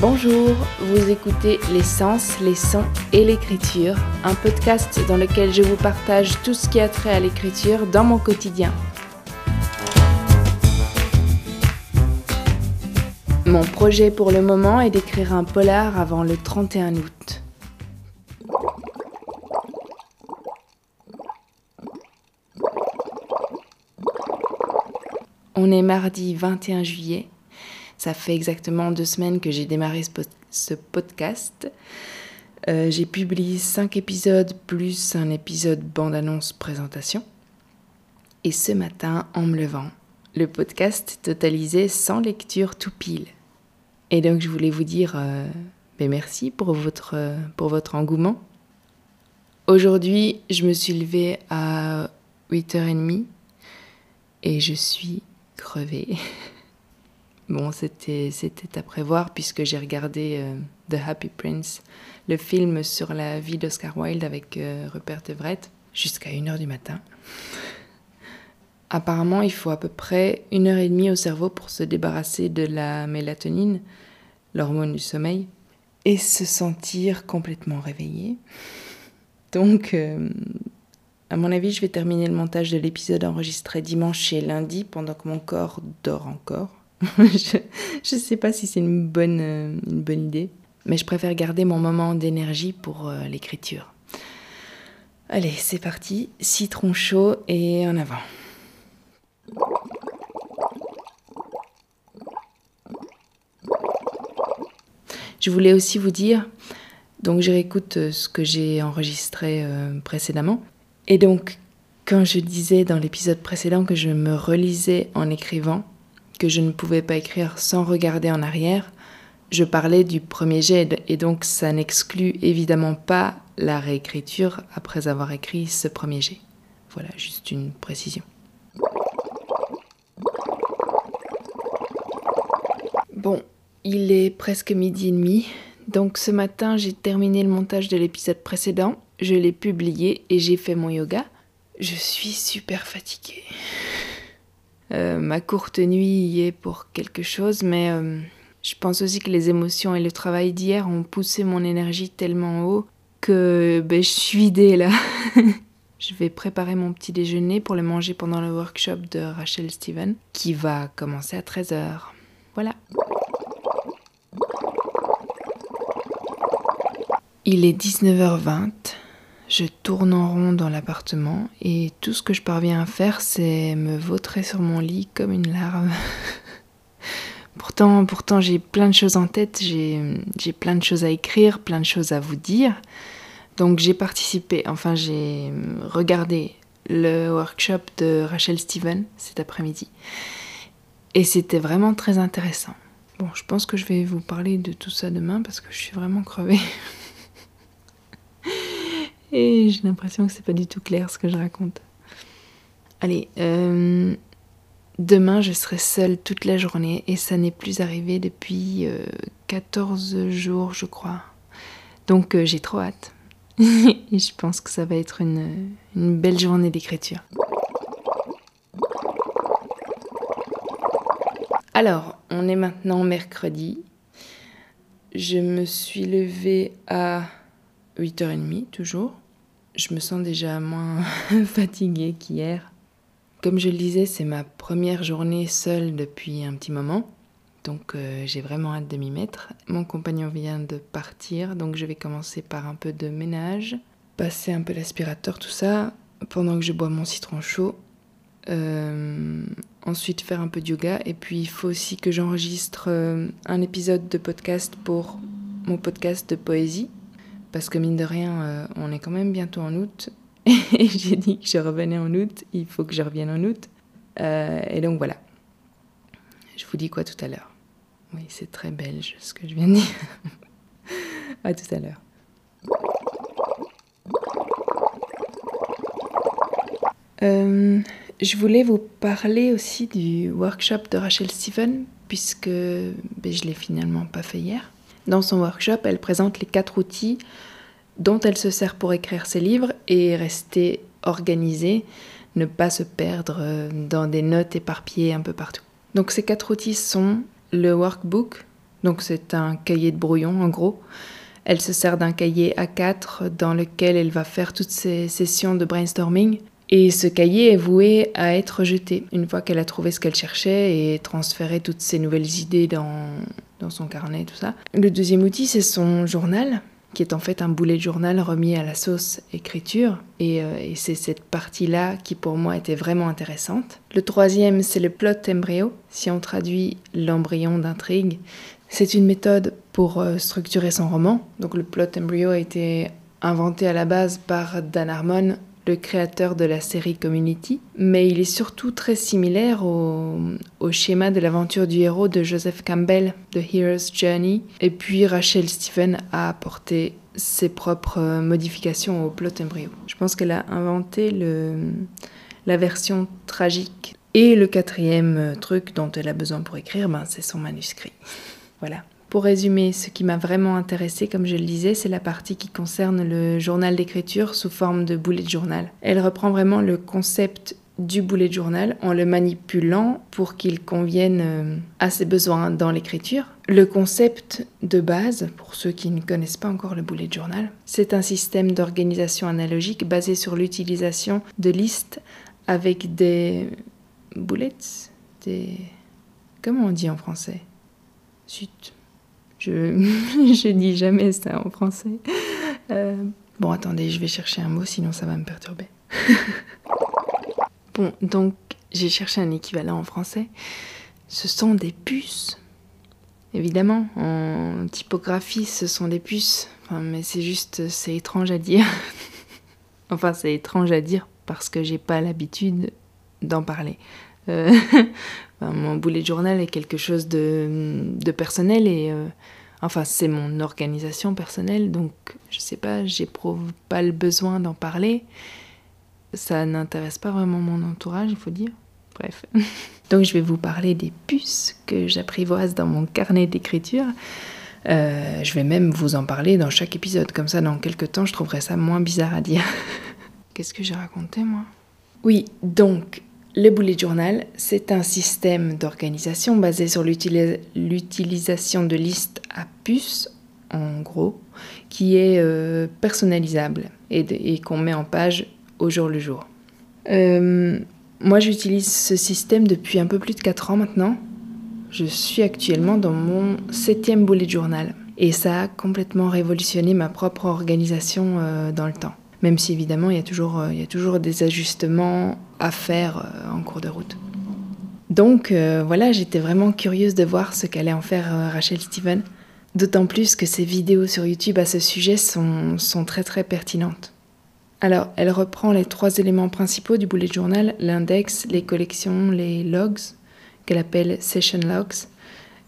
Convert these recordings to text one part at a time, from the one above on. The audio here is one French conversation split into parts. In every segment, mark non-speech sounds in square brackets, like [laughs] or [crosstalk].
Bonjour, vous écoutez Les Sens, les Sons et l'écriture, un podcast dans lequel je vous partage tout ce qui a trait à l'écriture dans mon quotidien. Mon projet pour le moment est d'écrire un polar avant le 31 août. On est mardi 21 juillet ça fait exactement deux semaines que j'ai démarré ce, podcast. Euh, j'ai publié cinq épisodes plus un épisode bande-annonce présentation. Et ce matin, en me levant, le podcast totalisait 100 lectures tout pile. Et donc je voulais vous dire euh, ben merci pour votre, pour votre engouement. Aujourd'hui, je me suis levée à 8h30 et je suis crevée. [laughs] Bon, c'était à prévoir puisque j'ai regardé euh, The Happy Prince, le film sur la vie d'Oscar Wilde avec euh, Rupert Everett, jusqu'à 1h du matin. Apparemment, il faut à peu près une heure et demie au cerveau pour se débarrasser de la mélatonine, l'hormone du sommeil, et se sentir complètement réveillé. Donc, euh, à mon avis, je vais terminer le montage de l'épisode enregistré dimanche et lundi pendant que mon corps dort encore. [laughs] je ne sais pas si c'est une bonne, euh, une bonne idée, mais je préfère garder mon moment d'énergie pour euh, l'écriture. Allez, c'est parti, citron chaud et en avant. Je voulais aussi vous dire, donc je réécoute euh, ce que j'ai enregistré précédemment, et donc quand je disais dans l'épisode précédent que je me relisais en écrivant, que je ne pouvais pas écrire sans regarder en arrière, je parlais du premier jet et donc ça n'exclut évidemment pas la réécriture après avoir écrit ce premier jet. Voilà, juste une précision. Bon, il est presque midi et demi, donc ce matin j'ai terminé le montage de l'épisode précédent, je l'ai publié et j'ai fait mon yoga. Je suis super fatiguée. Euh, ma courte nuit y est pour quelque chose, mais euh, je pense aussi que les émotions et le travail d'hier ont poussé mon énergie tellement haut que ben, je suis [laughs] vidée là. [laughs] je vais préparer mon petit déjeuner pour le manger pendant le workshop de Rachel Steven qui va commencer à 13h. Voilà. Il est 19h20. Je tourne en rond dans l'appartement et tout ce que je parviens à faire, c'est me vautrer sur mon lit comme une larve. [laughs] pourtant, pourtant j'ai plein de choses en tête, j'ai plein de choses à écrire, plein de choses à vous dire. Donc j'ai participé, enfin j'ai regardé le workshop de Rachel Steven cet après-midi. Et c'était vraiment très intéressant. Bon, je pense que je vais vous parler de tout ça demain parce que je suis vraiment crevée. [laughs] Et j'ai l'impression que c'est pas du tout clair ce que je raconte. Allez, euh, demain je serai seule toute la journée et ça n'est plus arrivé depuis 14 euh, jours, je crois. Donc euh, j'ai trop hâte. [laughs] et je pense que ça va être une, une belle journée d'écriture. Alors, on est maintenant mercredi. Je me suis levée à 8h30 toujours je me sens déjà moins [laughs] fatiguée qu'hier. Comme je le disais, c'est ma première journée seule depuis un petit moment. Donc euh, j'ai vraiment hâte de m'y mettre. Mon compagnon vient de partir, donc je vais commencer par un peu de ménage, passer un peu l'aspirateur, tout ça, pendant que je bois mon citron chaud. Euh, ensuite faire un peu de yoga. Et puis il faut aussi que j'enregistre euh, un épisode de podcast pour mon podcast de poésie parce que mine de rien, euh, on est quand même bientôt en août. [laughs] Et j'ai dit que je revenais en août, il faut que je revienne en août. Euh, et donc voilà. Je vous dis quoi tout à l'heure? Oui, c'est très belge ce que je viens de dire. [laughs] à tout à l'heure. Euh, je voulais vous parler aussi du workshop de Rachel Steven, puisque ben, je l'ai finalement pas fait hier. Dans son workshop, elle présente les quatre outils dont elle se sert pour écrire ses livres et rester organisée, ne pas se perdre euh, dans des notes éparpillées un peu partout. Donc ces quatre outils sont le workbook, Donc c'est un cahier de brouillon en gros. Elle se sert d'un cahier A4 dans lequel elle va faire toutes ses sessions de brainstorming. Et ce cahier est voué à être jeté une fois qu'elle a trouvé ce qu'elle cherchait et transféré toutes ses nouvelles idées dans, dans son carnet, tout ça. Le deuxième outil, c'est son journal qui est en fait un boulet de journal remis à la sauce écriture. Euh, et, c'est cette partie-là qui pour moi était vraiment intéressante. Le troisième, c'est le plot embryo. Si on traduit l'embryon d'intrigue, c'est une méthode pour euh, structurer son roman. Donc le plot embryo a été inventé à la base par Dan Harmon le créateur de la série Community, mais il est surtout très similaire au, schéma de l'aventure du héros de Joseph Campbell, The Hero's Journey, et puis Rachel Stephen a apporté ses propres modifications au plot embryo. Je pense qu'elle a inventé le, la version tragique. Et le quatrième truc dont elle a besoin pour écrire, ben, c'est son manuscrit. [laughs] voilà. Pour résumer, ce qui m'a vraiment intéressé, comme je le disais, c'est la partie qui concerne le journal d'écriture sous forme de boulet de journal. Elle reprend vraiment le concept du boulet de journal en le manipulant pour qu'il convienne euh, à ses besoins dans l'écriture. Le concept de base, pour ceux qui ne connaissent pas encore le boulet de journal, c'est un système d'organisation analogique basé sur l'utilisation de listes avec des bullets, des... Comment on dit en français? Zut. [laughs] Je, dis jamais ça en français. Euh, bon, attendez, je vais chercher un mot, sinon ça va me perturber. [laughs] bon, donc j'ai cherché un équivalent en français. Ce sont des puces. Évidemment, en typographie, ce sont des puces. Enfin, mais c'est juste, c'est étrange à dire. [laughs] enfin, c'est étrange à dire parce que j'ai pas l'habitude d'en parler. Euh, mon boulet de journal est quelque chose de, personnel et euh, enfin c'est mon organisation personnelle donc je sais pas, j'éprouve pas le besoin d'en parler. Ça n'intéresse pas vraiment mon entourage, il faut dire. Bref. [laughs] donc je vais vous parler des puces que j'apprivoise dans mon carnet d'écriture. Euh, je vais même vous en parler dans chaque épisode, comme ça dans quelques temps je trouverai ça moins bizarre à dire. [laughs] Qu'est-ce que j'ai raconté moi? Oui, donc le bullet journal, c'est un système d'organisation basé sur l'utilisation de listes à puces, en gros, qui est euh, personnalisable et, qu'on met en page au jour le jour. Euh, moi, j'utilise ce système depuis un peu plus de 4 ans maintenant. Je suis actuellement dans mon septième bullet journal et ça a complètement révolutionné ma propre organisation euh, dans le temps même si évidemment il y a toujours, euh, il y a toujours des ajustements à faire euh, en cours de route. Donc euh, voilà, j'étais vraiment curieuse de voir ce qu'allait en faire Rachel Steven, d'autant plus que ses vidéos sur YouTube à ce sujet sont, sont très très pertinentes. Alors, elle reprend les trois éléments principaux du bullet journal, l'index, les collections, les logs, qu'elle appelle session logs,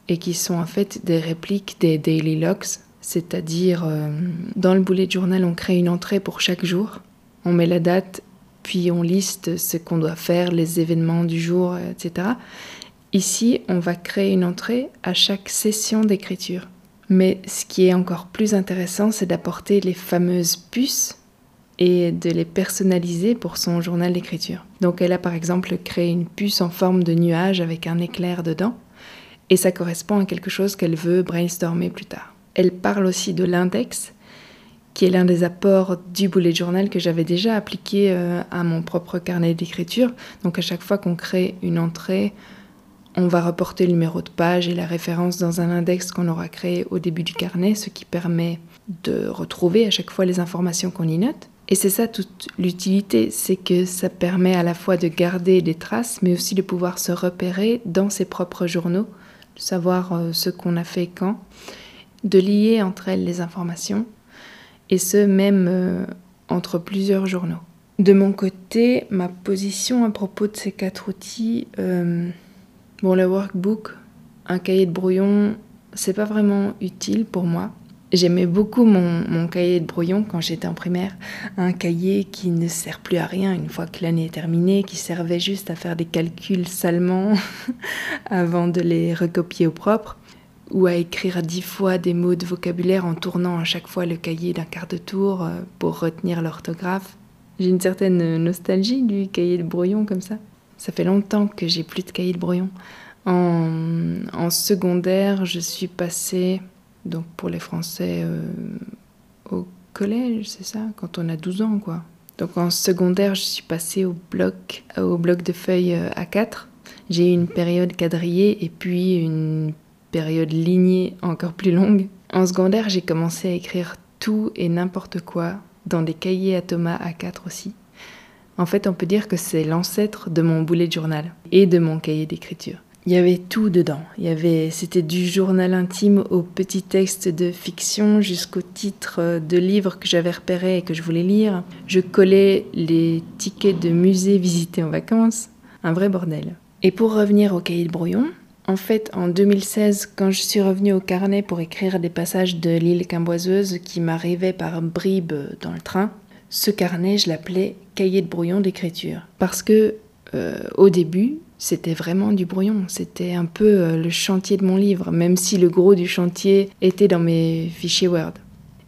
et qui sont en fait des répliques des daily logs, c'est-à-dire, euh, dans le boulet de journal, on crée une entrée pour chaque jour. On met la date, puis on liste ce qu'on doit faire, les événements du jour, etc. Ici, on va créer une entrée à chaque session d'écriture. Mais ce qui est encore plus intéressant, c'est d'apporter les fameuses puces et de les personnaliser pour son journal d'écriture. Donc elle a par exemple créé une puce en forme de nuage avec un éclair dedans, et ça correspond à quelque chose qu'elle veut brainstormer plus tard. Elle parle aussi de l'index, qui est l'un des apports du bullet journal que j'avais déjà appliqué euh, à mon propre carnet d'écriture. Donc à chaque fois qu'on crée une entrée, on va reporter le numéro de page et la référence dans un index qu'on aura créé au début du carnet, ce qui permet de retrouver à chaque fois les informations qu'on y note. Et c'est ça toute l'utilité, c'est que ça permet à la fois de garder des traces, mais aussi de pouvoir se repérer dans ses propres journaux, de savoir euh, ce qu'on a fait quand de lier entre elles les informations, et ce même euh, entre plusieurs journaux. De mon côté, ma position à propos de ces quatre outils, euh, bon, le workbook, un cahier de brouillon, c'est pas vraiment utile pour moi. J'aimais beaucoup mon, mon, cahier de brouillon quand j'étais en primaire, un cahier qui ne sert plus à rien une fois que l'année est terminée, qui servait juste à faire des calculs salement [laughs] avant de les recopier au propre ou à écrire dix fois des mots de vocabulaire en tournant à chaque fois le cahier d'un quart de tour euh, pour retenir l'orthographe. J'ai une certaine nostalgie du cahier de brouillon comme ça. Ça fait longtemps que j'ai plus de cahier de brouillon. En, secondaire, je suis passée, donc pour les Français, euh, au collège, c'est ça Quand on a 12 ans, quoi. Donc en secondaire, je suis passée au bloc, au bloc de feuilles euh, A4. J'ai eu une période quadrillée et puis une période lignée encore plus longue. En secondaire, j'ai commencé à écrire tout et n'importe quoi dans des cahiers à Thomas A4 aussi. En fait, on peut dire que c'est l'ancêtre de mon boulet de journal et de mon cahier d'écriture. Il y avait tout dedans. Il y avait, c'était du journal intime au petit texte de fiction jusqu'au titre de livre que j'avais repéré et que je voulais lire. Je collais les tickets de musée visités en vacances. Un vrai bordel. Et pour revenir au cahier de brouillon, en fait, en 2016, quand je suis revenue au carnet pour écrire des passages de l'île Quimboiseuse qui m'arrivaient par bribes dans le train, ce carnet, je l'appelais cahier de brouillon d'écriture. Parce que, euh, au début, c'était vraiment du brouillon. C'était un peu euh, le chantier de mon livre, même si le gros du chantier était dans mes fichiers Word.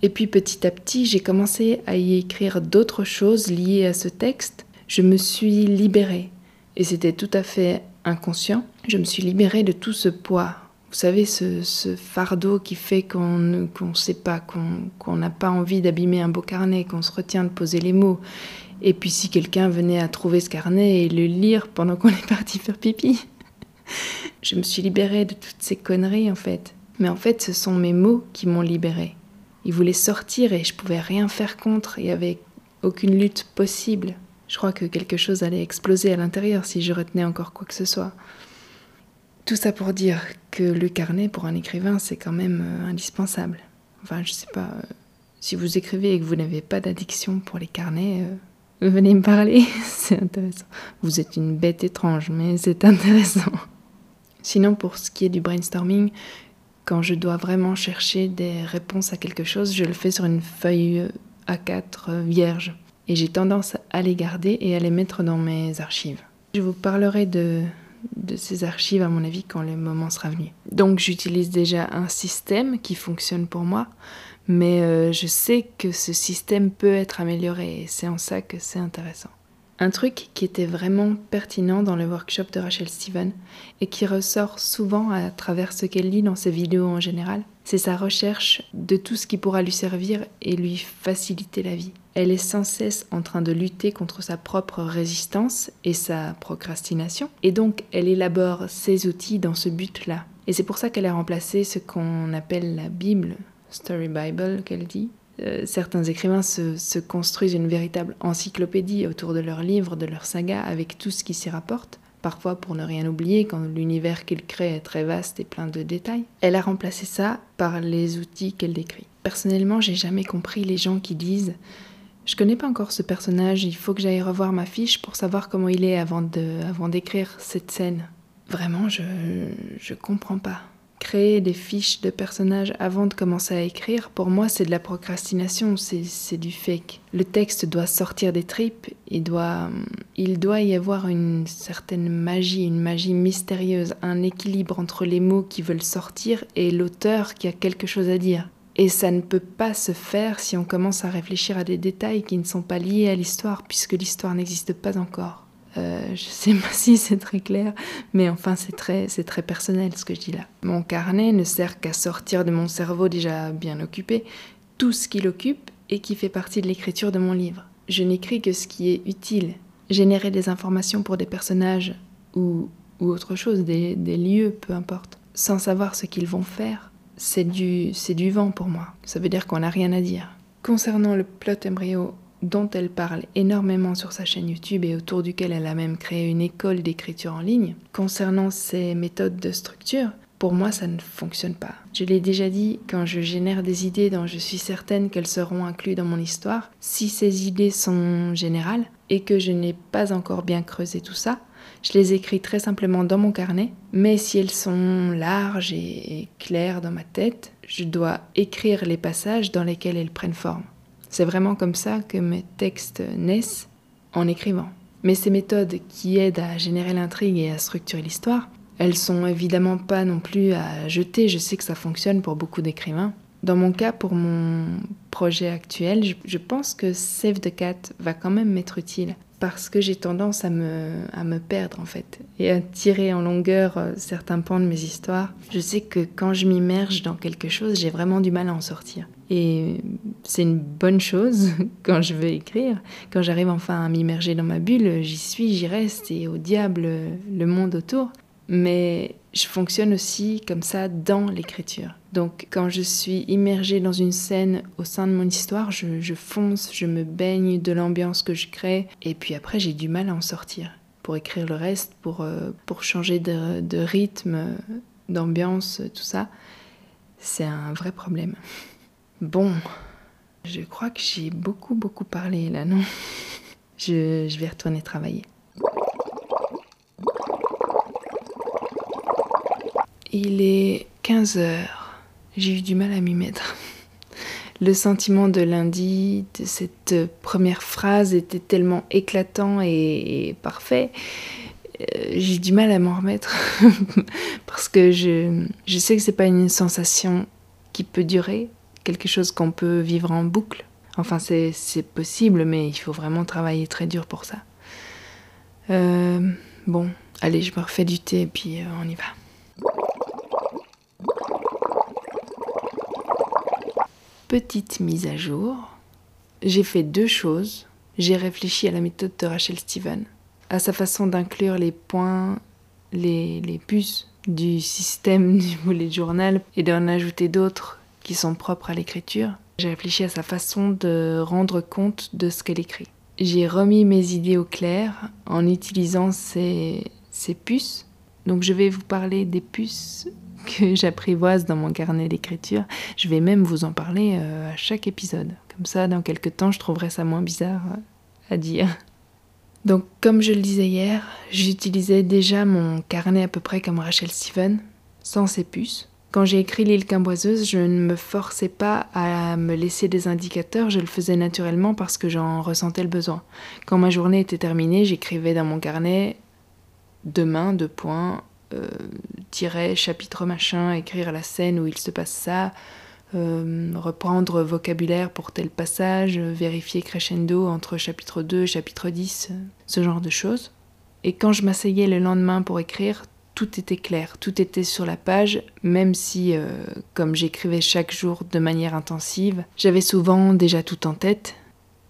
Et puis petit à petit, j'ai commencé à y écrire d'autres choses liées à ce texte. Je me suis libérée. Et c'était tout à fait inconscient. Je me suis libérée de tout ce poids. Vous savez, ce, fardeau qui fait qu'on ne sait pas, qu'on n'a pas envie d'abîmer un beau carnet, qu'on se retient de poser les mots et puis si quelqu'un venait à trouver ce carnet et le lire pendant qu'on est parti faire pipi. [laughs] je me suis libérée de toutes ces conneries en fait. Mais en fait, ce sont mes mots qui m'ont libérée. Ils voulaient sortir et je pouvais rien faire contre. Il n'y avait aucune lutte possible. Je crois que quelque chose allait exploser à l'intérieur si je retenais encore quoi que ce soit. Tout ça pour dire que le carnet pour un écrivain, c'est quand même euh, indispensable. Enfin, je sais pas. Euh, si vous écrivez et que vous n'avez pas d'addiction pour les carnets, euh, venez me parler, [laughs] c'est intéressant. Vous êtes une bête étrange, mais c'est intéressant. Sinon, pour ce qui est du brainstorming, quand je dois vraiment chercher des réponses à quelque chose, je le fais sur une feuille A4 vierge. Et j'ai tendance à les garder et à les mettre dans mes archives. Je vous parlerai de, ces archives, à mon avis, quand le moment sera venu. Donc j'utilise déjà un système qui fonctionne pour moi, mais euh, je sais que ce système peut être amélioré et c'est en ça que c'est intéressant. Un truc qui était vraiment pertinent dans le workshop de Rachel Steven et qui ressort souvent à travers ce qu'elle lit dans ses vidéos en général, c'est sa recherche de tout ce qui pourra lui servir et lui faciliter la vie. Elle est sans cesse en train de lutter contre sa propre résistance et sa procrastination, et donc elle élabore ses outils dans ce but-là. Et c'est pour ça qu'elle a remplacé ce qu'on appelle la Bible Story Bible qu'elle dit. Euh, certains écrivains se, construisent une véritable encyclopédie autour de leurs livres, de leurs sagas, avec tout ce qui s'y rapporte, parfois pour ne rien oublier quand l'univers qu'ils créent est très vaste et plein de détails. Elle a remplacé ça par les outils qu'elle décrit. Personnellement, j'ai jamais compris les gens qui disent je connais pas encore ce personnage, il faut que j'aille revoir ma fiche pour savoir comment il est avant d'écrire cette scène. Vraiment, je, je comprends pas créer des fiches de personnages avant de commencer à écrire, pour moi, c'est de la procrastination, c'est du fake. Le texte doit sortir des tripes, il doit, il doit y avoir une certaine magie, une magie mystérieuse, un équilibre entre les mots qui veulent sortir et l'auteur qui a quelque chose à dire. Et ça ne peut pas se faire si on commence à réfléchir à des détails qui ne sont pas liés à l'histoire, puisque l'histoire n'existe pas encore. Euh, je sais pas [laughs] si c'est très clair, mais enfin c'est très, très personnel ce que je dis là. Mon carnet ne sert qu'à sortir de mon cerveau déjà bien occupé tout ce qui l'occupe et qui fait partie de l'écriture de mon livre. Je n'écris que ce qui est utile. Générer des informations pour des personnages ou, ou autre chose, des, des lieux, peu importe, sans savoir ce qu'ils vont faire, c'est du, c'est du vent pour moi. Ça veut dire qu'on n'a rien à dire. Concernant le plot embryo dont elle parle énormément sur sa chaîne YouTube et autour duquel elle a même créé une école d'écriture en ligne, concernant ses méthodes de structure, pour moi, ça ne fonctionne pas. Je l'ai déjà dit, quand je génère des idées dont je suis certaine qu'elles seront incluses dans mon histoire, si ces idées sont générales et que je n'ai pas encore bien creusé tout ça, je les écris très simplement dans mon carnet, mais si elles sont larges et claires dans ma tête, je dois écrire les passages dans lesquels elles prennent forme. C'est vraiment comme ça que mes textes naissent en écrivant. Mais ces méthodes qui aident à générer l'intrigue et à structurer l'histoire, elles sont évidemment pas non plus à jeter. Je sais que ça fonctionne pour beaucoup d'écrivains. Dans mon cas, pour mon projet actuel, je, pense que Save the Cat va quand même m'être utile parce que j'ai tendance à me, à me perdre en fait et à tirer en longueur euh, certains pans de mes histoires. Je sais que quand je m'immerge dans quelque chose, j'ai vraiment du mal à en sortir. Et c'est une bonne chose [laughs] quand je veux écrire. Quand j'arrive enfin à m'immerger dans ma bulle, j'y suis, j'y reste et au diable le monde autour. Mais je fonctionne aussi comme ça dans l'écriture. Donc quand je suis immergée dans une scène au sein de mon histoire, je, fonce, je me baigne de l'ambiance que je crée, et puis après j'ai du mal à en sortir. Pour écrire le reste, pour, euh, pour changer de, de rythme, d'ambiance, tout ça, c'est un vrai problème. Bon, je crois que j'ai beaucoup beaucoup parlé là, non? Je, je vais retourner travailler. Il est 15 heures. J'ai eu du mal à m'y mettre. Le sentiment de lundi, de cette première phrase était tellement éclatant et, parfait. Euh, j'ai du mal à m'en remettre [laughs] parce que je, je sais que c'est pas une sensation qui peut durer, quelque chose qu'on peut vivre en boucle. Enfin, c'est possible, mais il faut vraiment travailler très dur pour ça. Euh, bon, allez, je me refais du thé et puis euh, on y va. Petite mise à jour, j'ai fait deux choses. J'ai réfléchi à la méthode de Rachel Steven, à sa façon d'inclure les points, les, les puces du système [laughs] du bullet journal et d'en ajouter d'autres qui sont propres à l'écriture. J'ai réfléchi à sa façon de rendre compte de ce qu'elle écrit. J'ai remis mes idées au clair en utilisant ces, ces puces. Donc je vais vous parler des puces que j'apprivoise dans mon carnet d'écriture. Je vais même vous en parler euh, à chaque épisode. Comme ça, dans quelques temps, je trouverai ça moins bizarre à dire. Donc, comme je le disais hier, j'utilisais déjà mon carnet à peu près comme Rachel Steven, sans ses puces. Quand j'ai écrit L'île quimboiseuse, je ne me forçais pas à me laisser des indicateurs, je le faisais naturellement parce que j'en ressentais le besoin. Quand ma journée était terminée, j'écrivais dans mon carnet demain, deux points, euh, tirer chapitre machin, écrire la scène où il se passe ça, euh, reprendre vocabulaire pour tel passage, vérifier crescendo entre chapitre 2 et chapitre 10, ce genre de choses. Et quand je m'asseyais le lendemain pour écrire, tout était clair, tout était sur la page, même si, euh, comme j'écrivais chaque jour de manière intensive, j'avais souvent déjà tout en tête,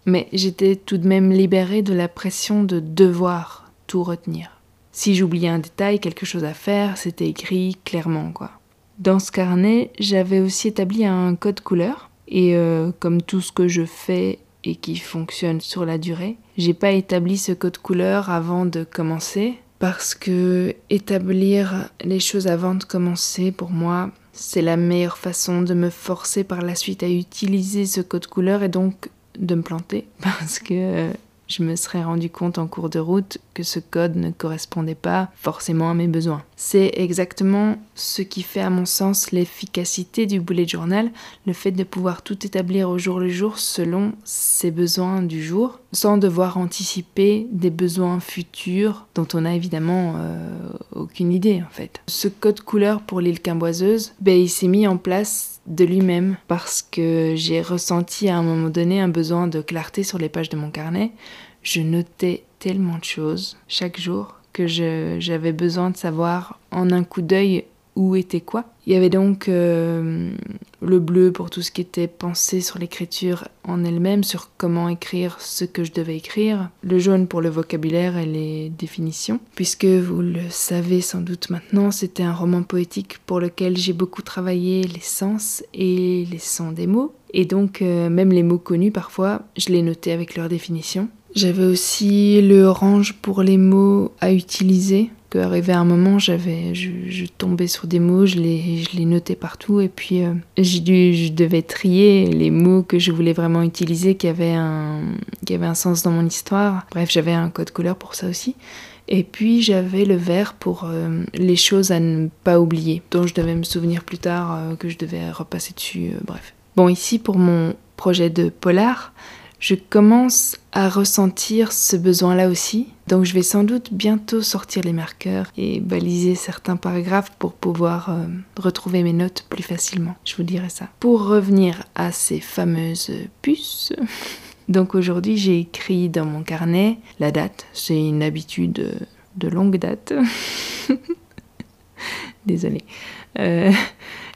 mais j'étais tout de même libérée de la pression de devoir tout retenir. Si j'oubliais un détail, quelque chose à faire, c'était écrit clairement, quoi. Dans ce carnet, j'avais aussi établi un code couleur. Et euh, comme tout ce que je fais et qui fonctionne sur la durée, j'ai pas établi ce code couleur avant de commencer parce que établir les choses avant de commencer, pour moi, c'est la meilleure façon de me forcer par la suite à utiliser ce code couleur et donc de me planter [laughs] parce que euh, je me serais rendu compte en cours de route que ce code ne correspondait pas forcément à mes besoins. C'est exactement ce qui fait à mon sens l'efficacité du bullet journal, le fait de pouvoir tout établir au jour le jour selon ses besoins du jour, sans devoir anticiper des besoins futurs dont on n'a évidemment euh, aucune idée en fait. Ce code couleur pour l'île quimboiseuse, ben, il s'est mis en place de lui-même parce que j'ai ressenti à un moment donné un besoin de clarté sur les pages de mon carnet. Je notais tellement de choses chaque jour que j'avais besoin de savoir en un coup d'œil où était quoi. Il y avait donc euh, le bleu pour tout ce qui était pensé sur l'écriture en elle-même, sur comment écrire ce que je devais écrire, le jaune pour le vocabulaire et les définitions. Puisque vous le savez sans doute maintenant, c'était un roman poétique pour lequel j'ai beaucoup travaillé les sens et les sons des mots. Et donc euh, même les mots connus parfois, je les notais avec leur définition. J'avais aussi le orange pour les mots à utiliser arrivé à un moment, j'avais, je, tombais sur des mots, je les, je les notais partout, et puis euh, dû, je devais trier les mots que je voulais vraiment utiliser, qui avaient un, qui avaient un sens dans mon histoire. Bref, j'avais un code couleur pour ça aussi. Et puis j'avais le vert pour euh, les choses à ne pas oublier, dont je devais me souvenir plus tard, euh, que je devais repasser dessus, bref. Bon, ici pour mon projet de polar, Je commence à ressentir ce besoin-là aussi, donc je vais sans doute bientôt sortir les marqueurs et baliser certains paragraphes pour pouvoir euh, retrouver mes notes plus facilement. Je vous dirai ça. Pour revenir à ces fameuses puces, [laughs] donc aujourd'hui j'ai écrit dans mon carnet la date, c'est une habitude de longue date. [laughs] Désolée. Euh,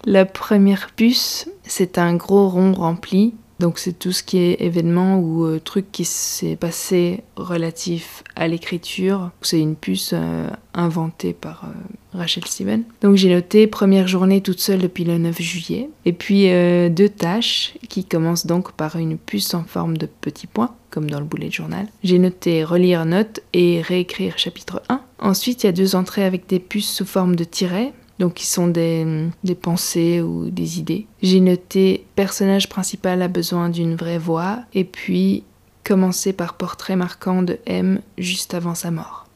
la première puce, c'est un gros rond rempli donc c'est tout ce qui est événement ou euh, truc qui s'est passé relatif à l'écriture. C'est une puce euh, inventée par euh, Rachel Steven. Donc j'ai noté première journée toute seule depuis le 9 juillet. Et puis deux tâches qui commencent donc par une puce en forme de petit point, comme dans le boulet de journal. J'ai noté relire note et réécrire chapitre 1. Ensuite il y a deux entrées avec des puces sous forme de tirets donc qui sont des, des pensées ou des idées. J'ai noté personnage principal a besoin d'une vraie voix et puis commencer par portrait marquant de M juste avant sa mort.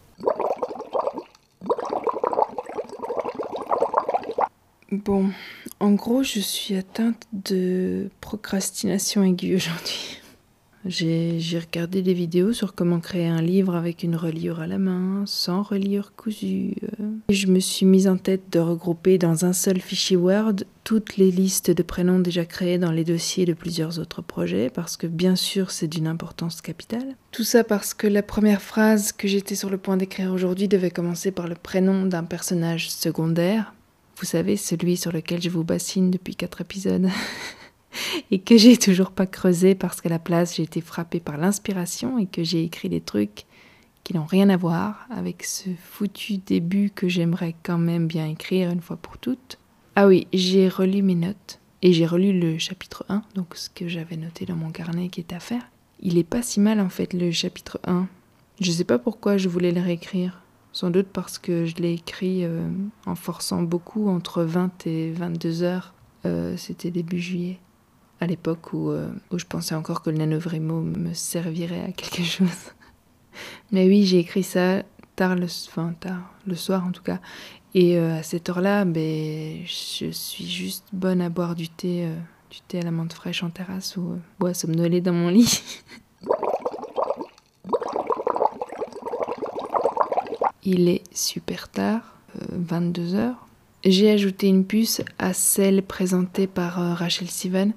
Bon, en gros, je suis atteinte de procrastination aiguë aujourd'hui. J'ai regardé des vidéos sur comment créer un livre avec une reliure à la main, sans reliure cousue. Je me suis mise en tête de regrouper dans un seul fichier Word toutes les listes de prénoms déjà créés dans les dossiers de plusieurs autres projets, parce que bien sûr c'est d'une importance capitale. Tout ça parce que la première phrase que j'étais sur le point d'écrire aujourd'hui devait commencer par le prénom d'un personnage secondaire. Vous savez, celui sur lequel je vous bassine depuis quatre épisodes. [laughs] et que j'ai toujours pas creusé parce qu'à la place j'ai été frappée par l'inspiration et que j'ai écrit des trucs qui n'ont rien à voir avec ce foutu début que j'aimerais quand même bien écrire une fois pour toutes. Ah oui, j'ai relu mes notes et j'ai relu le chapitre 1, donc ce que j'avais noté dans mon carnet qui est à faire. Il est pas si mal en fait le chapitre 1. Je sais pas pourquoi je voulais le réécrire. Sans doute parce que je l'ai écrit euh, en forçant beaucoup entre 20 et 22 heures. Euh, c'était début juillet à l'époque où, euh, où, je pensais encore que le nanovrimo me servirait à quelque [laughs] chose. Mais oui, j'ai écrit ça tard le, soir en tout cas. Et euh, à cette heure-là, ben, je suis juste bonne à boire du thé, euh, du thé à la menthe fraîche en terrasse ou, ou à somnoler dans mon lit. [laughs] Il est super tard, 22 heures. J'ai ajouté une puce à celle présentée par Rachel Steven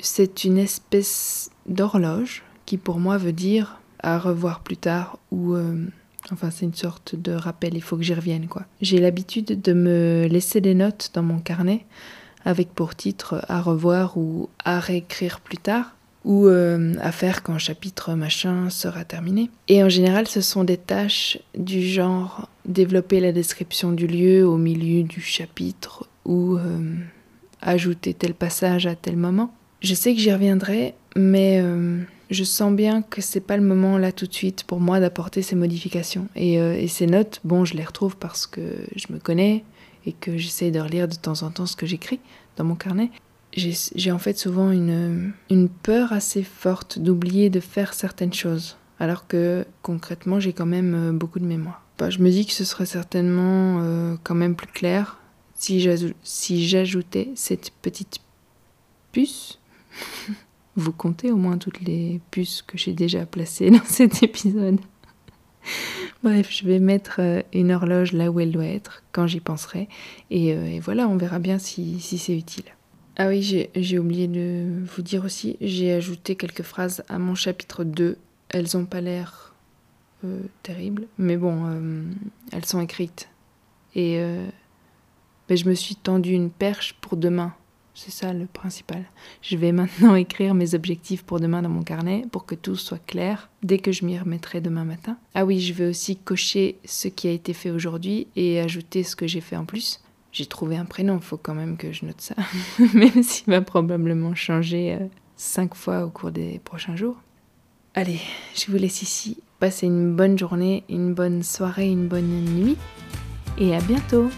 c'est une espèce d'horloge qui pour moi veut dire à revoir plus tard ou euh, enfin c'est une sorte de rappel, il faut que j'y revienne quoi. J'ai l'habitude de me laisser des notes dans mon carnet avec pour titre à revoir ou à réécrire plus tard ou euh, à faire quand chapitre machin sera terminé. Et en général, ce sont des tâches du genre développer la description du lieu au milieu du chapitre ou euh, ajouter tel passage à tel moment. Je sais que j'y reviendrai, mais euh, je sens bien que c'est pas le moment là tout de suite pour moi d'apporter ces modifications. Et, euh, et, ces notes, bon, je les retrouve parce que je me connais et que j'essaie de relire de temps en temps ce que j'écris dans mon carnet. J'ai en fait souvent une, une peur assez forte d'oublier de faire certaines choses, alors que concrètement j'ai quand même euh, beaucoup de mémoire. Bah, je me dis que ce serait certainement quand même plus clair si j'ajoutais cette petite puce [laughs] vous comptez au moins toutes les puces que j'ai déjà placées dans [laughs] cet épisode. Bref, je vais mettre euh, une horloge là où elle doit être, quand j'y penserai. Euh, et, voilà, on verra bien si, c'est utile. Ah oui, j'ai oublié de vous dire aussi, j'ai ajouté quelques phrases à mon chapitre 2. Elles n'ont pas l'air euh, terribles, mais bon, elles sont écrites. Et ben, je me suis tendu une perche pour demain. C'est ça le principal. Je vais maintenant [laughs] écrire mes objectifs pour demain dans mon carnet pour que tout soit clair dès que je m'y remettrai demain matin. Ah oui, je vais aussi cocher ce qui a été fait aujourd'hui et ajouter ce que j'ai fait en plus. J'ai trouvé un prénom, faut quand même que je note ça, [laughs] même s'il va probablement changer euh, cinq fois au cours des prochains jours. Allez, je vous laisse ici. Passez une bonne journée, une bonne soirée, une bonne nuit et à bientôt